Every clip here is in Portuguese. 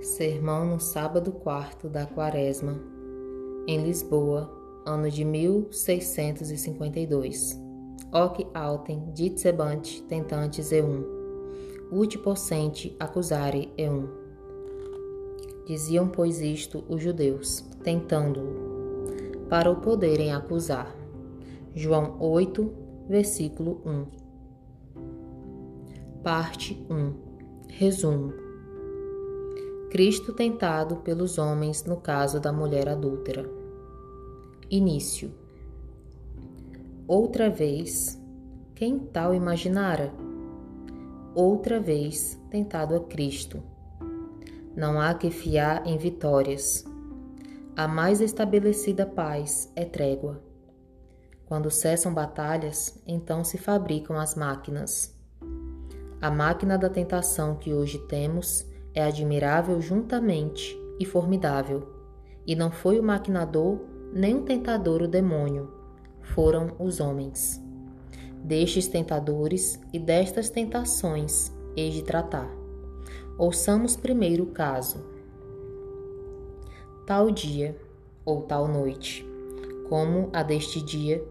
Sermão no sábado quarto da quaresma, em Lisboa, ano de 1652. Hoc autem ditsebant tentantes eum, ut possente accusare eum. Diziam, pois, isto os judeus, tentando-o, para o poderem acusar. João 8, versículo 1. Parte 1. Resumo. Cristo tentado pelos homens no caso da mulher adúltera. Início. Outra vez, quem tal imaginara? Outra vez tentado a Cristo. Não há que fiar em vitórias. A mais estabelecida paz é trégua. Quando cessam batalhas, então se fabricam as máquinas. A máquina da tentação que hoje temos é admirável juntamente e formidável, e não foi o maquinador nem o tentador o demônio, foram os homens. Destes tentadores e destas tentações hei de tratar. Ouçamos primeiro o caso. Tal dia ou tal noite, como a deste dia,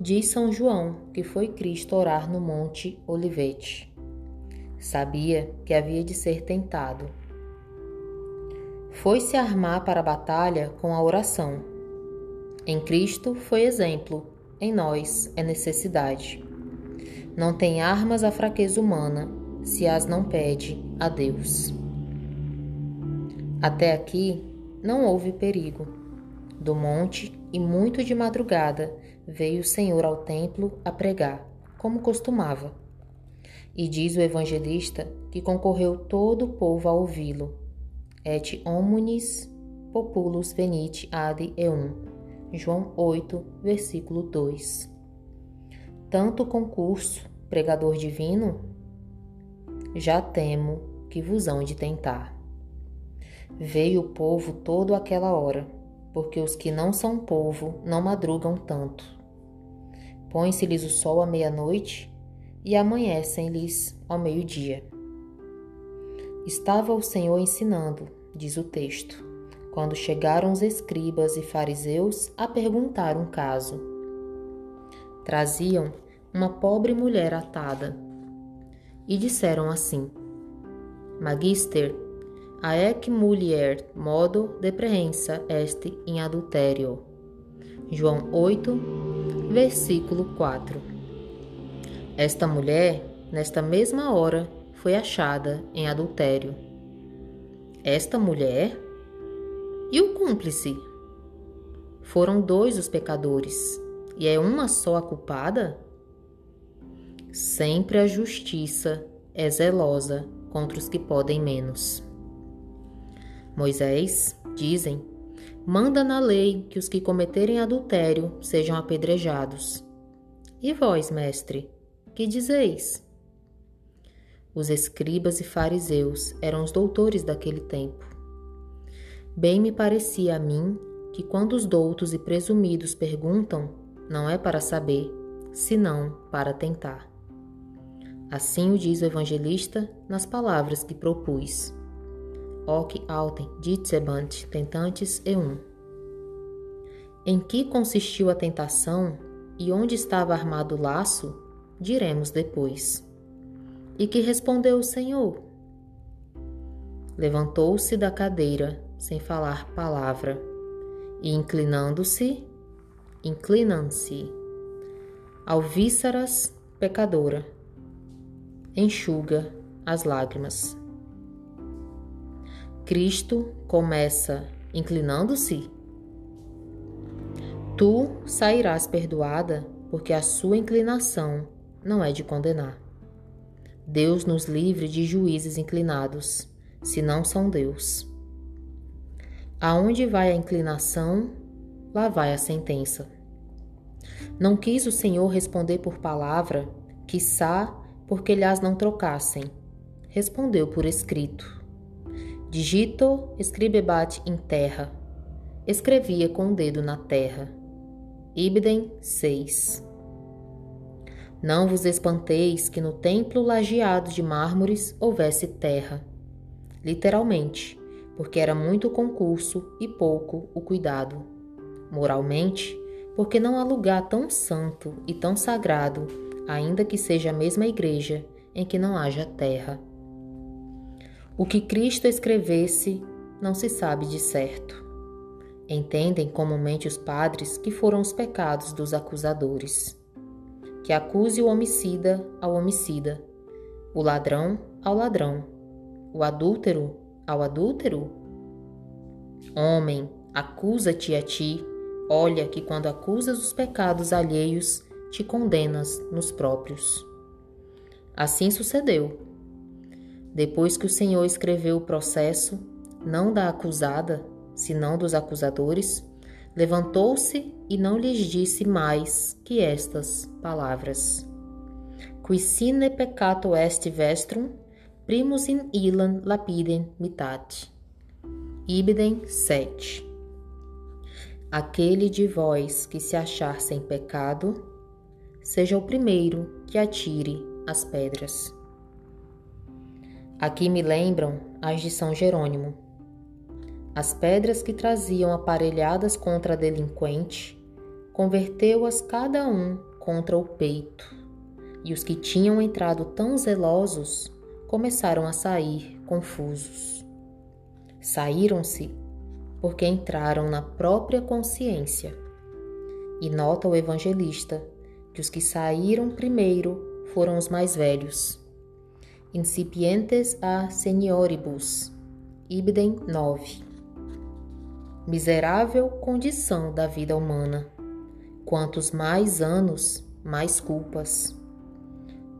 diz São João que foi Cristo orar no Monte Olivete. Sabia que havia de ser tentado. Foi se armar para a batalha com a oração em Cristo foi exemplo, em nós é necessidade. Não tem armas a fraqueza humana, se as não pede a Deus. Até aqui não houve perigo. Do monte e muito de madrugada veio o Senhor ao templo a pregar, como costumava. E diz o evangelista que concorreu todo o povo a ouvi-lo. Et omnis populus venit ad eum João 8, versículo 2. Tanto concurso, pregador divino, já temo que vos hão de tentar. Veio o povo todo aquela hora, porque os que não são povo não madrugam tanto. Põe-se-lhes o sol à meia-noite e amanhecem-lhes ao meio-dia. Estava o Senhor ensinando, diz o texto quando chegaram os escribas e fariseus a perguntar um caso. Traziam uma pobre mulher atada e disseram assim: Magister, aec mulher modo deprehensa est in adulterio. João 8, versículo 4. Esta mulher, nesta mesma hora, foi achada em adultério. Esta mulher e o cúmplice? Foram dois os pecadores, e é uma só a culpada? Sempre a justiça é zelosa contra os que podem menos. Moisés, dizem, manda na lei que os que cometerem adultério sejam apedrejados. E vós, mestre, que dizeis? Os escribas e fariseus eram os doutores daquele tempo. Bem me parecia a mim que quando os doutos e presumidos perguntam, não é para saber, senão para tentar. Assim o diz o evangelista nas palavras que propus. Hoc autem ditsebant tentantes e um. Em que consistiu a tentação e onde estava armado o laço, diremos depois. E que respondeu o Senhor? Levantou-se da cadeira sem falar palavra, e inclinando-se, inclinam-se, alvíceras pecadora, enxuga as lágrimas. Cristo começa inclinando-se. Tu sairás perdoada, porque a sua inclinação não é de condenar. Deus nos livre de juízes inclinados, se não são Deus. Aonde vai a inclinação, lá vai a sentença. Não quis o Senhor responder por palavra, quiçá porque lhas não trocassem. Respondeu por escrito. Digito escribebat in terra. Escrevia com o dedo na terra. Ibden 6. Não vos espanteis que no templo lajeado de mármores houvesse terra. Literalmente, porque era muito o concurso e pouco o cuidado. Moralmente, porque não há lugar tão santo e tão sagrado, ainda que seja a mesma igreja, em que não haja terra. O que Cristo escrevesse não se sabe de certo. Entendem comumente os padres que foram os pecados dos acusadores. Que acuse o homicida ao homicida, o ladrão ao ladrão, o adúltero ao adúltero? Homem, acusa-te a ti, olha que quando acusas os pecados alheios, te condenas nos próprios. Assim sucedeu. Depois que o Senhor escreveu o processo, não da acusada, senão dos acusadores, levantou-se e não lhes disse mais que estas palavras. Qui sine peccato est vestrum, primus in illam lapidem mitat. Ibidem 7 Aquele de vós que se achar sem pecado, seja o primeiro que atire as pedras. Aqui me lembram as de São Jerônimo. As pedras que traziam aparelhadas contra a delinquente, converteu-as cada um contra o peito, e os que tinham entrado tão zelosos começaram a sair confusos. Saíram-se porque entraram na própria consciência. E nota o evangelista que os que saíram primeiro foram os mais velhos. Incipientes a senioribus, Ibidem 9. Miserável condição da vida humana. Quantos mais anos, mais culpas.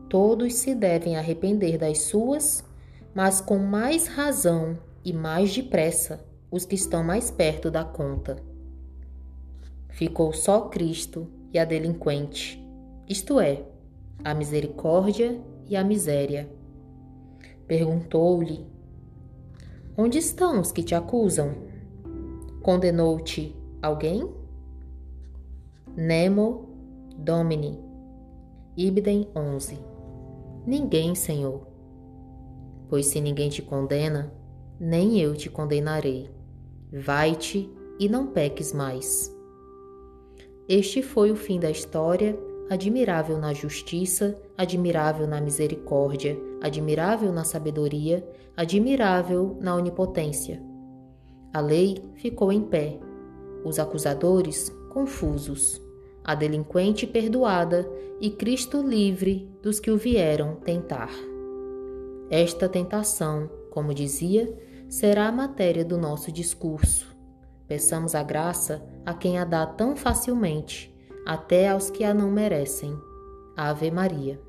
Todos se devem arrepender das suas, mas com mais razão e mais depressa os que estão mais perto da conta. Ficou só Cristo e a delinquente, isto é, a misericórdia e a miséria. Perguntou-lhe: Onde estão os que te acusam? Condenou-te alguém? Nemo Domini, Ibidem 11 Ninguém, Senhor. Pois se ninguém te condena, nem eu te condenarei. Vai-te e não peques mais. Este foi o fim da história, admirável na justiça, admirável na misericórdia, admirável na sabedoria, admirável na onipotência. A lei ficou em pé, os acusadores confusos a delinquente perdoada e Cristo livre dos que o vieram tentar. Esta tentação, como dizia, será a matéria do nosso discurso. Peçamos a graça a quem a dá tão facilmente, até aos que a não merecem. Ave Maria.